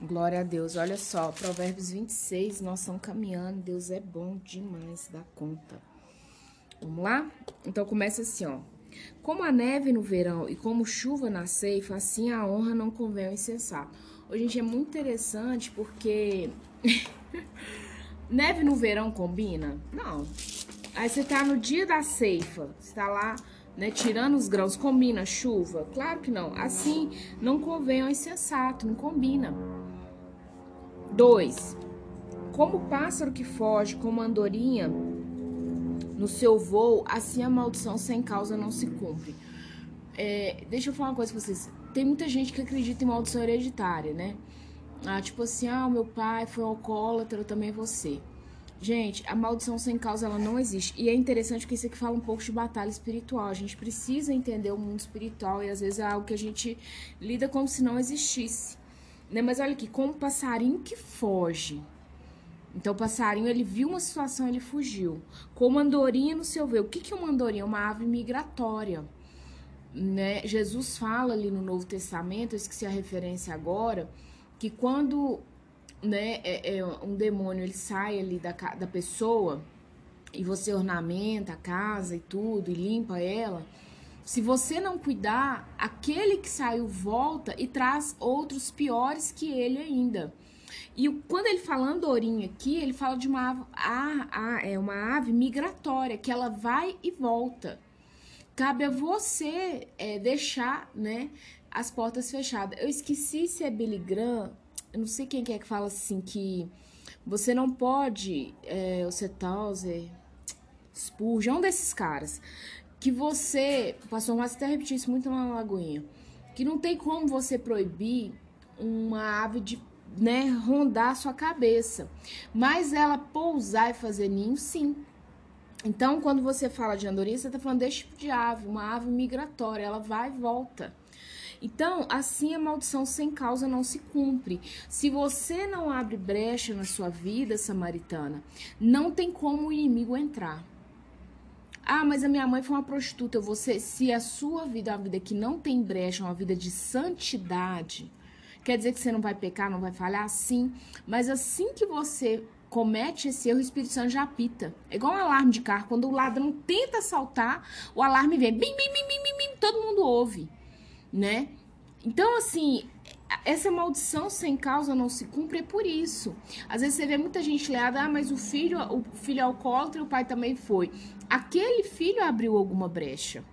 Glória a Deus. Olha só, Provérbios 26, nós estamos caminhando. Deus é bom demais da conta. Vamos lá? Então começa assim, ó. Como a neve no verão e como chuva na ceifa, assim a honra não convém ao insensato. Hoje, gente, é muito interessante porque neve no verão combina? Não. Aí você tá no dia da ceifa, você tá lá, né, tirando os grãos, combina chuva? Claro que não. Assim, não convém ao insensato, não combina. Dois. Como o pássaro que foge, como andorinha no seu voo, assim a maldição sem causa não se cumpre. É, deixa eu falar uma coisa pra vocês. Tem muita gente que acredita em maldição hereditária, né? Ah, tipo assim, ah, meu pai foi alcoólatra, eu também vou ser. Gente, a maldição sem causa ela não existe. E é interessante porque isso aqui fala um pouco de batalha espiritual. A gente precisa entender o mundo espiritual e às vezes é algo que a gente lida como se não existisse. Né? Mas olha aqui, como passarinho que foge. Então o passarinho ele viu uma situação, ele fugiu. Como andorinha no seu ver. O que, que é uma andorinha? Uma ave migratória. Né? Jesus fala ali no Novo Testamento, eu esqueci a referência agora, que quando né, é, é um demônio ele sai ali da, da pessoa e você ornamenta a casa e tudo e limpa ela, se você não cuidar, aquele que saiu volta e traz outros piores que ele ainda. E quando ele fala andorinha aqui, ele fala de uma a, a, é uma ave migratória, que ela vai e volta. Cabe a você é, deixar né, as portas fechadas. Eu esqueci se é Billy Graham, eu não sei quem que é que fala assim, que você não pode, é, o Setauser, Spurgeon, um desses caras, que você, o pastor Márcio até repetiu isso muito na Lagoinha, que não tem como você proibir uma ave de né, rondar a sua cabeça. Mas ela pousar e fazer ninho, sim. Então, quando você fala de andorinha, você está falando desse tipo de ave, uma ave migratória, ela vai e volta. Então, assim a maldição sem causa não se cumpre. Se você não abre brecha na sua vida samaritana, não tem como o inimigo entrar. Ah, mas a minha mãe foi uma prostituta. Você, se a sua vida é uma vida que não tem brecha, uma vida de santidade, Quer dizer que você não vai pecar, não vai falhar? Sim. Mas assim que você comete esse erro, o Espírito Santo já apita. É igual um alarme de carro. Quando o ladrão tenta saltar, o alarme vem. Bim, bim, bim, bim, bim, bim, todo mundo ouve, né? Então, assim, essa maldição sem causa não se cumpre é por isso. Às vezes você vê muita gente leada, ah, mas o filho, o filho é alcoólatra o pai também foi. Aquele filho abriu alguma brecha.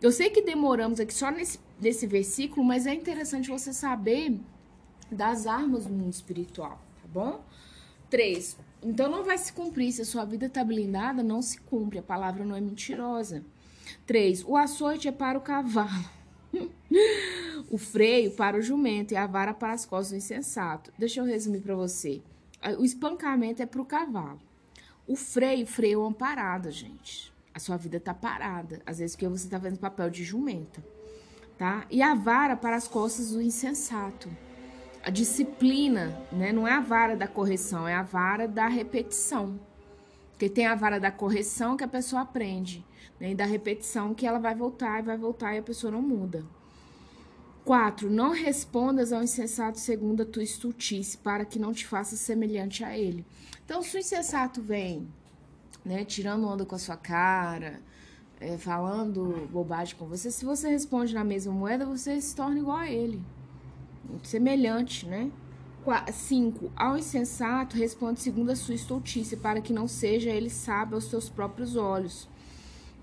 Eu sei que demoramos aqui só nesse desse versículo, mas é interessante você saber das armas do mundo espiritual, tá bom? 3. Então não vai se cumprir. Se a sua vida está blindada, não se cumpre. A palavra não é mentirosa. 3. O açoite é para o cavalo. o freio para o jumento e a vara para as costas do insensato. Deixa eu resumir para você. O espancamento é para o cavalo. O freio, freio é uma parada, gente. A sua vida está parada. Às vezes porque você está fazendo papel de jumenta tá? E a vara para as costas do insensato. A disciplina, né? Não é a vara da correção, é a vara da repetição. Porque tem a vara da correção que a pessoa aprende, né? E da repetição que ela vai voltar e vai voltar e a pessoa não muda. 4. Não respondas ao insensato segundo a tua estultice, para que não te faça semelhante a ele. Então, se o insensato vem, né, tirando onda com a sua cara, é, falando bobagem com você, se você responde na mesma moeda, você se torna igual a ele. Semelhante, né? 5. Ao insensato, responde segundo a sua estultice, para que não seja ele sábio aos seus próprios olhos.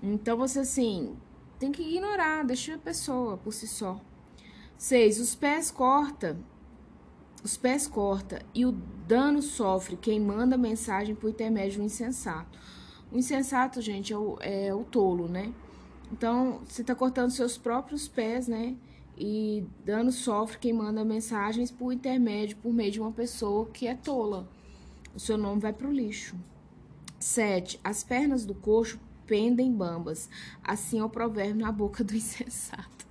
Então, você, assim, tem que ignorar, deixa a pessoa por si só. 6. Os pés corta, os pés corta, e o dano sofre quem manda mensagem por intermédio do insensato. O insensato, gente, é o, é o tolo, né? Então, você está cortando seus próprios pés, né? E dando sofre quem manda mensagens por intermédio, por meio de uma pessoa que é tola. O seu nome vai para o lixo. 7. As pernas do coxo pendem bambas. Assim é o provérbio na boca do insensato.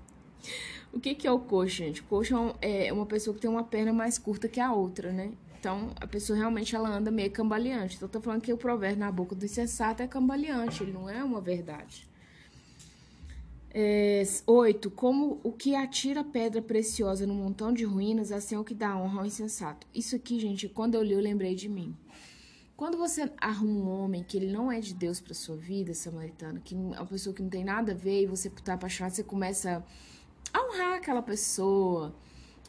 O que, que é o coxo, gente? O coxo é, é uma pessoa que tem uma perna mais curta que a outra, né? Então, a pessoa realmente ela anda meio cambaleante. Então, eu tô falando que o provérbio na boca do insensato é cambaleante, ele não é uma verdade. É, oito, como o que atira pedra preciosa num montão de ruínas, assim é o que dá honra ao insensato. Isso aqui, gente, quando eu li, eu lembrei de mim. Quando você arruma um homem que ele não é de Deus para sua vida, samaritano, que é uma pessoa que não tem nada a ver, e você tá apaixonado, você começa honrar aquela pessoa,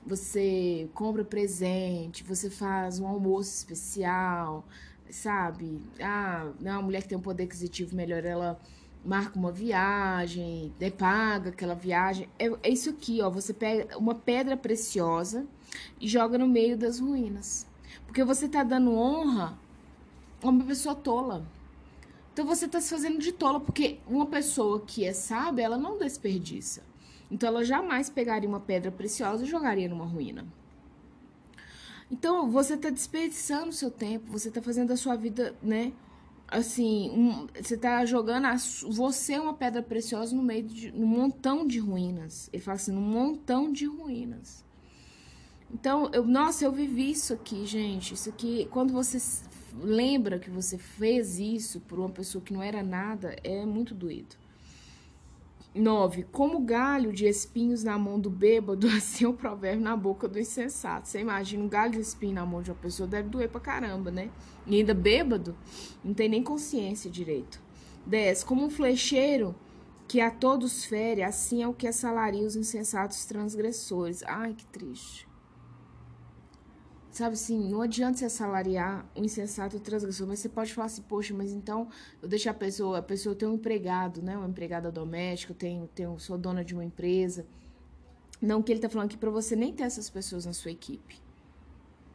você compra presente, você faz um almoço especial, sabe? Ah, não, a mulher que tem um poder aquisitivo melhor, ela marca uma viagem, né, paga aquela viagem. É, é isso aqui, ó. Você pega uma pedra preciosa e joga no meio das ruínas. Porque você tá dando honra a uma pessoa tola. Então você tá se fazendo de tola, porque uma pessoa que é sábia, ela não desperdiça. Então ela jamais pegaria uma pedra preciosa e jogaria numa ruína. Então você está desperdiçando seu tempo, você está fazendo a sua vida, né? Assim, um, você está jogando a, você é uma pedra preciosa no meio de um montão de ruínas. Ele fala assim, um montão de ruínas. Então, eu, nossa, eu vivi isso aqui, gente. Isso aqui, quando você lembra que você fez isso por uma pessoa que não era nada, é muito doído. 9. Como galho de espinhos na mão do bêbado, assim é o provérbio na boca do insensato. Você imagina um galho de espinho na mão de uma pessoa, deve doer pra caramba, né? E ainda bêbado, não tem nem consciência direito. 10. Como um flecheiro que a todos fere, assim é o que assalaria os insensatos transgressores. Ai, que triste. Sabe assim, não adianta você assalariar um insensato transgressor, mas você pode falar assim, poxa, mas então eu deixo a pessoa, a pessoa tem um empregado, né? Uma empregada doméstica, eu tenho, tenho, sou dona de uma empresa. Não que ele tá falando aqui para você nem ter essas pessoas na sua equipe.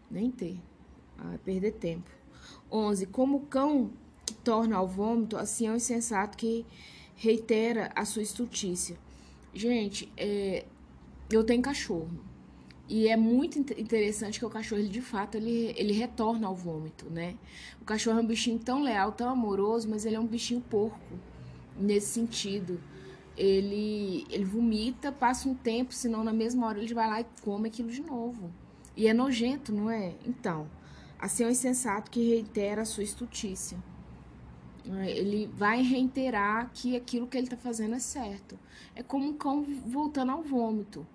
Nem ter. Ah, perder tempo. 11. Como o cão que torna ao vômito, assim é o insensato que reitera a sua estultícia. Gente, é, eu tenho cachorro. E é muito interessante que o cachorro, ele, de fato, ele, ele retorna ao vômito, né? O cachorro é um bichinho tão leal, tão amoroso, mas ele é um bichinho porco, nesse sentido. Ele, ele vomita, passa um tempo, senão na mesma hora ele vai lá e come aquilo de novo. E é nojento, não é? Então, assim é o insensato que reitera a sua estutícia. Ele vai reiterar que aquilo que ele está fazendo é certo. É como um cão voltando ao vômito.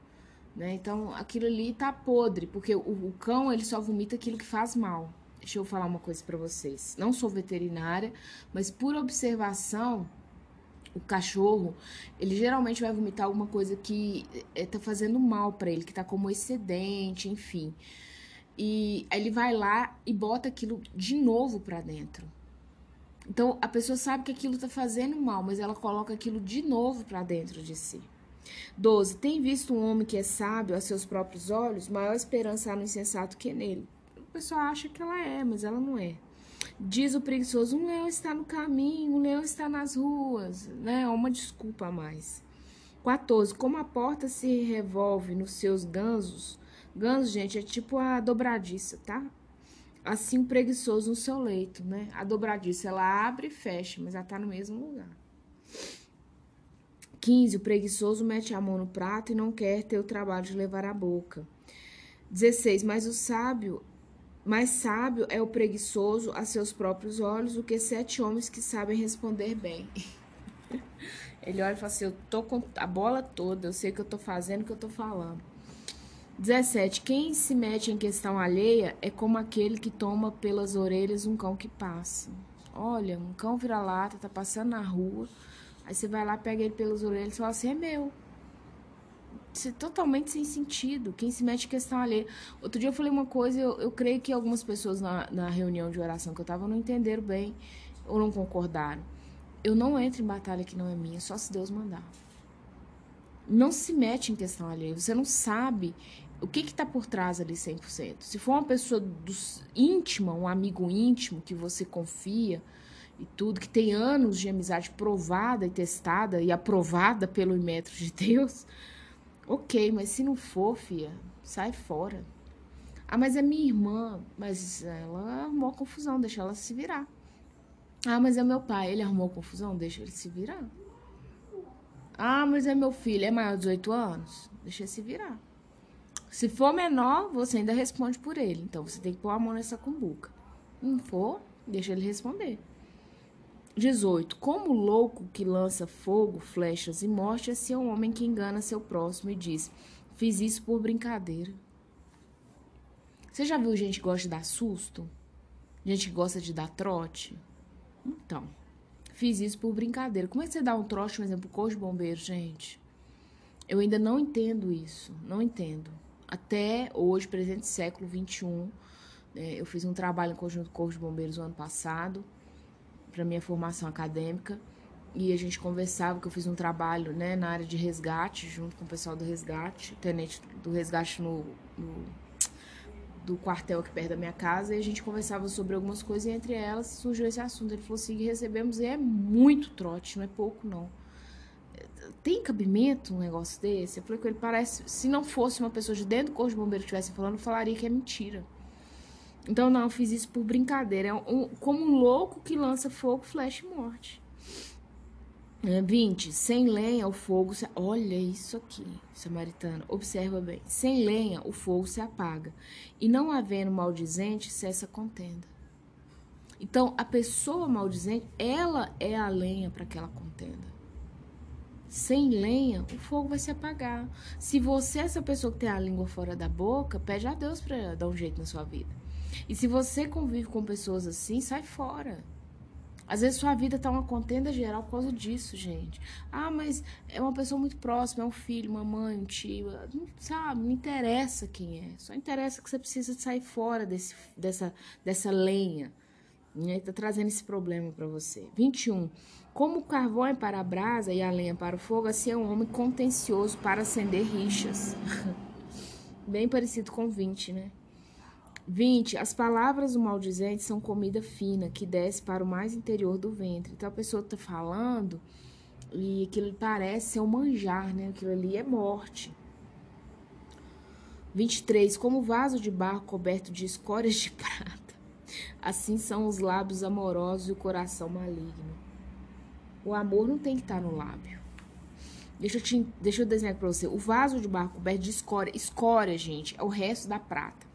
Né? Então, aquilo ali tá podre, porque o, o, cão ele só vomita aquilo que faz mal. Deixa eu falar uma coisa para vocês. Não sou veterinária, mas por observação, o cachorro, ele geralmente vai vomitar alguma coisa que é, tá fazendo mal para ele, que tá como excedente, enfim. E aí ele vai lá e bota aquilo de novo para dentro. Então a pessoa sabe que aquilo tá fazendo mal, mas ela coloca aquilo de novo para dentro de si. 12. Tem visto um homem que é sábio a seus próprios olhos? Maior esperança há no insensato que nele. O pessoal acha que ela é, mas ela não é. Diz o preguiçoso: um leão está no caminho, um leão está nas ruas. Né? Uma desculpa a mais. 14. Como a porta se revolve nos seus gansos. Ganso, gente, é tipo a dobradiça, tá? Assim preguiçoso no seu leito, né? A dobradiça, ela abre e fecha, mas ela tá no mesmo lugar. 15. O preguiçoso mete a mão no prato e não quer ter o trabalho de levar a boca. 16. Mas o sábio, mais sábio é o preguiçoso a seus próprios olhos do que sete homens que sabem responder bem. Ele olha e fala assim: Eu tô com a bola toda, eu sei o que eu tô fazendo, o que eu tô falando. 17. Quem se mete em questão alheia é como aquele que toma pelas orelhas um cão que passa. Olha, um cão vira-lata, tá passando na rua Aí você vai lá, pega ele pelos orelhas e fala assim, é meu. Isso é totalmente sem sentido. Quem se mete em questão alheia. Outro dia eu falei uma coisa, eu, eu creio que algumas pessoas na, na reunião de oração que eu tava não entenderam bem ou não concordaram. Eu não entro em batalha que não é minha, só se Deus mandar. Não se mete em questão alheia. Você não sabe o que está por trás ali 100%. Se for uma pessoa do, íntima, um amigo íntimo que você confia, e tudo, que tem anos de amizade provada e testada e aprovada pelo metro de Deus, ok, mas se não for, fia, sai fora. Ah, mas é minha irmã, mas ela arrumou confusão, deixa ela se virar. Ah, mas é meu pai, ele arrumou confusão, deixa ele se virar. Ah, mas é meu filho, é maior de 18 anos, deixa ele se virar. Se for menor, você ainda responde por ele. Então você tem que pôr a mão nessa cumbuca. Não for, deixa ele responder. 18. Como louco que lança fogo, flechas e morte, assim é um homem que engana seu próximo e diz: Fiz isso por brincadeira. Você já viu gente que gosta de dar susto? Gente que gosta de dar trote? Então, fiz isso por brincadeira. Como é que você dá um trote, por exemplo, corpo de bombeiro, gente? Eu ainda não entendo isso. Não entendo. Até hoje, presente século XXI, é, eu fiz um trabalho em conjunto com o Corpo de Bombeiros no ano passado para minha formação acadêmica e a gente conversava que eu fiz um trabalho né, na área de resgate junto com o pessoal do resgate, tenente do resgate no, no do quartel aqui perto da minha casa e a gente conversava sobre algumas coisas e entre elas surgiu esse assunto. Ele falou assim, recebemos e é muito trote, não é pouco não. Tem cabimento um negócio desse? Eu falei com ele, parece, se não fosse uma pessoa de dentro do corpo de bombeiro que estivesse falando, eu falaria que é mentira. Então, não, fiz isso por brincadeira. É um, como um louco que lança fogo, flash morte. É, 20. Sem lenha, o fogo se... Olha isso aqui, samaritano. Observa bem. Sem lenha, o fogo se apaga. E não havendo maldizente, cessa a contenda. Então, a pessoa maldizente, ela é a lenha para aquela contenda. Sem lenha, o fogo vai se apagar. Se você é essa pessoa que tem a língua fora da boca, pede a Deus para dar um jeito na sua vida. E se você convive com pessoas assim, sai fora. Às vezes sua vida tá uma contenda geral por causa disso, gente. Ah, mas é uma pessoa muito próxima, é um filho, uma mãe, um tio. Não, sabe, não interessa quem é. Só interessa que você precisa sair fora desse, dessa, dessa lenha. Né? Tá trazendo esse problema para você. 21. Como o carvão é para a brasa e a lenha para o fogo, assim é um homem contencioso para acender rixas. Bem parecido com 20, né? 20. As palavras do maldizente são comida fina que desce para o mais interior do ventre. Então a pessoa está falando e aquilo parece ser um manjar, né? Aquilo ali é morte. 23. Como vaso de barro coberto de escórias de prata, assim são os lábios amorosos e o coração maligno. O amor não tem que estar no lábio. Deixa eu, te, deixa eu desenhar para você. O vaso de barro coberto de escória. Escória, gente, é o resto da prata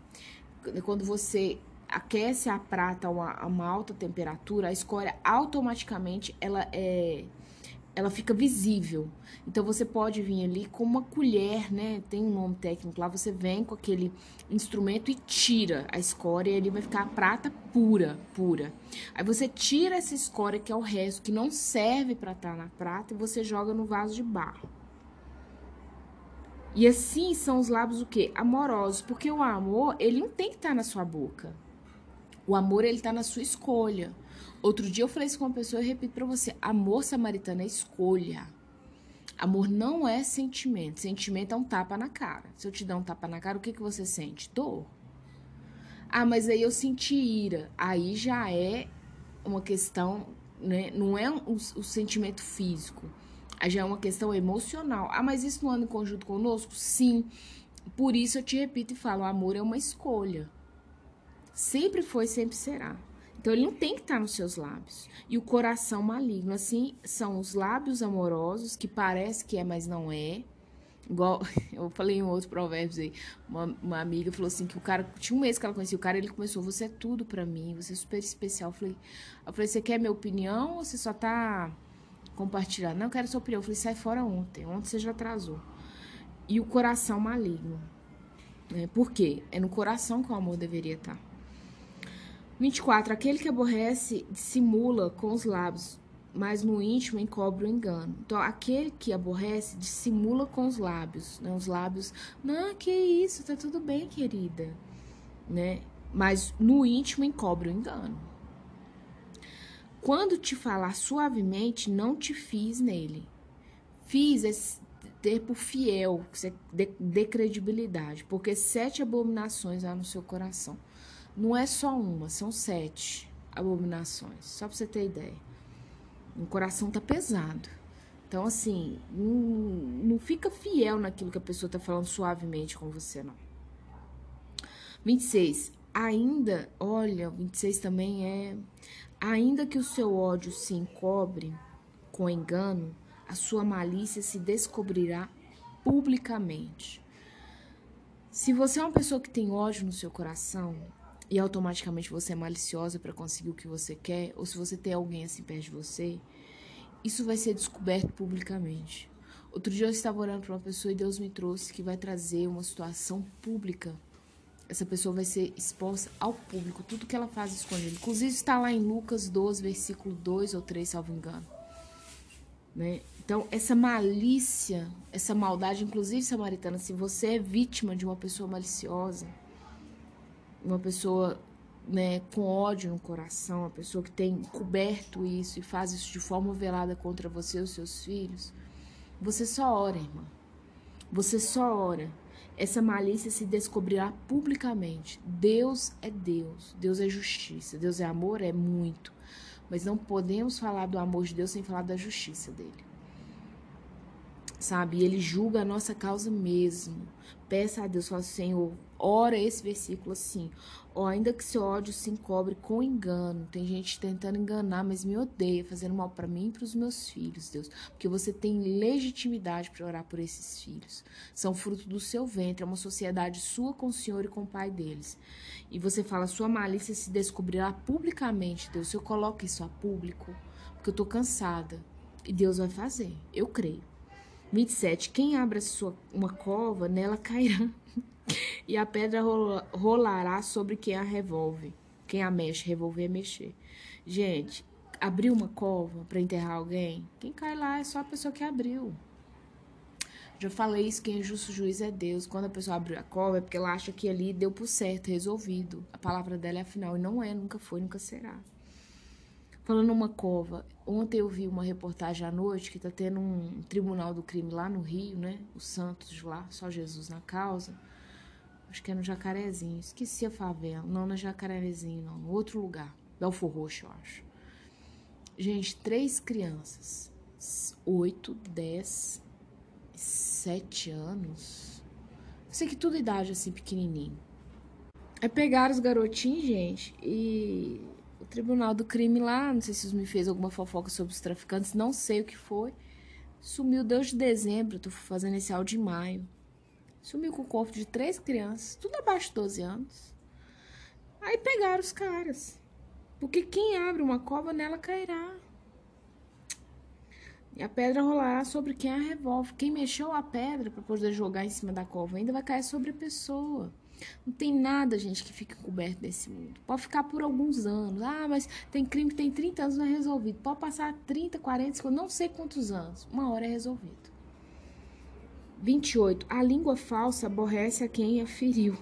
quando você aquece a prata a uma, a uma alta temperatura, a escória automaticamente ela é ela fica visível. Então você pode vir ali com uma colher, né? Tem um nome técnico lá, você vem com aquele instrumento e tira a escória e ali vai ficar a prata pura, pura. Aí você tira essa escória que é o resto que não serve para estar tá na prata e você joga no vaso de barro. E assim são os lábios o quê? Amorosos, porque o amor, ele não tem que estar tá na sua boca. O amor, ele tá na sua escolha. Outro dia eu falei isso com uma pessoa e repito para você, amor samaritano é escolha. Amor não é sentimento. Sentimento é um tapa na cara. Se eu te dar um tapa na cara, o que, que você sente? Dor. Ah, mas aí eu senti ira. Aí já é uma questão, né? Não é o, o sentimento físico já é uma questão emocional. Ah, mas isso não anda em conjunto conosco? Sim. Por isso eu te repito e falo: amor é uma escolha. Sempre foi, sempre será. Então ele não tem que estar nos seus lábios. E o coração maligno, assim, são os lábios amorosos, que parece que é, mas não é. Igual eu falei em outros provérbios aí. Uma, uma, amiga falou assim: que o cara, tinha um mês que ela conhecia o cara, ele começou, você é tudo para mim, você é super especial. Eu falei, eu falei, você quer minha opinião ou você só tá compartilhar. Não, quero sua opinião. Eu falei, sai fora ontem. Ontem você já atrasou. E o coração maligno. Né? Por quê? É no coração que o amor deveria estar. 24. Aquele que aborrece dissimula com os lábios, mas no íntimo encobre o engano. Então, aquele que aborrece dissimula com os lábios, né? Os lábios, não, que isso, tá tudo bem, querida, né? Mas no íntimo encobre o engano. Quando te falar suavemente, não te fiz nele. Fiz esse ter fiel, de, de credibilidade, porque sete abominações há no seu coração. Não é só uma, são sete abominações, só pra você ter ideia. O coração tá pesado. Então, assim, não, não fica fiel naquilo que a pessoa tá falando suavemente com você, não. 26. Ainda, olha, 26 também é Ainda que o seu ódio se encobre com engano, a sua malícia se descobrirá publicamente. Se você é uma pessoa que tem ódio no seu coração, e automaticamente você é maliciosa para conseguir o que você quer, ou se você tem alguém assim perto de você, isso vai ser descoberto publicamente. Outro dia eu estava orando para uma pessoa e Deus me trouxe que vai trazer uma situação pública. Essa pessoa vai ser exposta ao público, tudo que ela faz escondido. Inclusive está lá em Lucas 12, versículo 2 ou 3, salvo engano. Né? Então, essa malícia, essa maldade, inclusive, samaritana, se você é vítima de uma pessoa maliciosa, uma pessoa né, com ódio no coração, uma pessoa que tem coberto isso e faz isso de forma velada contra você e os seus filhos, você só ora, irmã. Você só ora. Essa malícia se descobrirá publicamente. Deus é Deus. Deus é justiça. Deus é amor? É muito. Mas não podemos falar do amor de Deus sem falar da justiça dele. Sabe? Ele julga a nossa causa mesmo. Peça a Deus, fala, Senhor, ora esse versículo assim. Ó, ainda que seu ódio se encobre com engano. Tem gente tentando enganar, mas me odeia, fazendo mal para mim e para os meus filhos, Deus. Porque você tem legitimidade para orar por esses filhos. São fruto do seu ventre, é uma sociedade sua com o Senhor e com o Pai deles. E você fala, sua malícia se descobrirá publicamente, Deus. Eu coloco isso a público, porque eu tô cansada. E Deus vai fazer, eu creio. 27. Quem abre sua, uma cova, nela cairá e a pedra rolará sobre quem a revolve. Quem a mexe, revolver é mexer. Gente, abriu uma cova para enterrar alguém, quem cai lá é só a pessoa que abriu. Já falei isso, quem é justo juiz é Deus. Quando a pessoa abre a cova é porque ela acha que ali deu por certo, resolvido. A palavra dela é a final e não é, nunca foi, nunca será. Falando uma cova, ontem eu vi uma reportagem à noite que tá tendo um tribunal do crime lá no Rio, né? O Santos lá, só Jesus na causa. Acho que é no Jacarezinho. Esqueci a favela. Não no Jacarezinho, não. No outro lugar. Belfor Roxo, eu acho. Gente, três crianças. Oito, dez, sete anos. Eu sei que tudo idade assim, pequenininho. É pegar os garotinhos, gente, e o tribunal do crime lá, não sei se me fez alguma fofoca sobre os traficantes, não sei o que foi. Sumiu desde dezembro, tô fazendo esse áudio em maio. Sumiu com o corpo de três crianças, tudo abaixo de 12 anos. Aí pegaram os caras. Porque quem abre uma cova nela cairá. E a pedra rolará sobre quem a revolve. Quem mexeu a pedra para poder jogar em cima da cova ainda vai cair sobre a pessoa. Não tem nada, gente, que fique coberto nesse mundo. Pode ficar por alguns anos. Ah, mas tem crime que tem 30 anos não é resolvido. Pode passar 30, 40, 50, não sei quantos anos. Uma hora é resolvido. 28. A língua falsa aborrece a quem a feriu,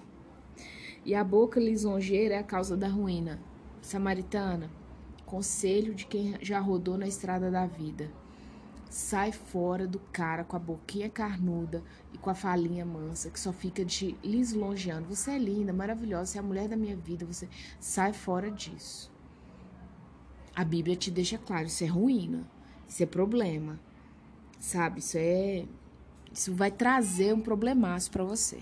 e a boca lisonjeira é a causa da ruína. Samaritana, conselho de quem já rodou na estrada da vida. Sai fora do cara com a boquinha carnuda e com a falinha mansa, que só fica de lisonjeando. Você é linda, maravilhosa, você é a mulher da minha vida, você sai fora disso. A Bíblia te deixa claro, isso é ruína, isso é problema. Sabe, isso é isso vai trazer um problemaço para você.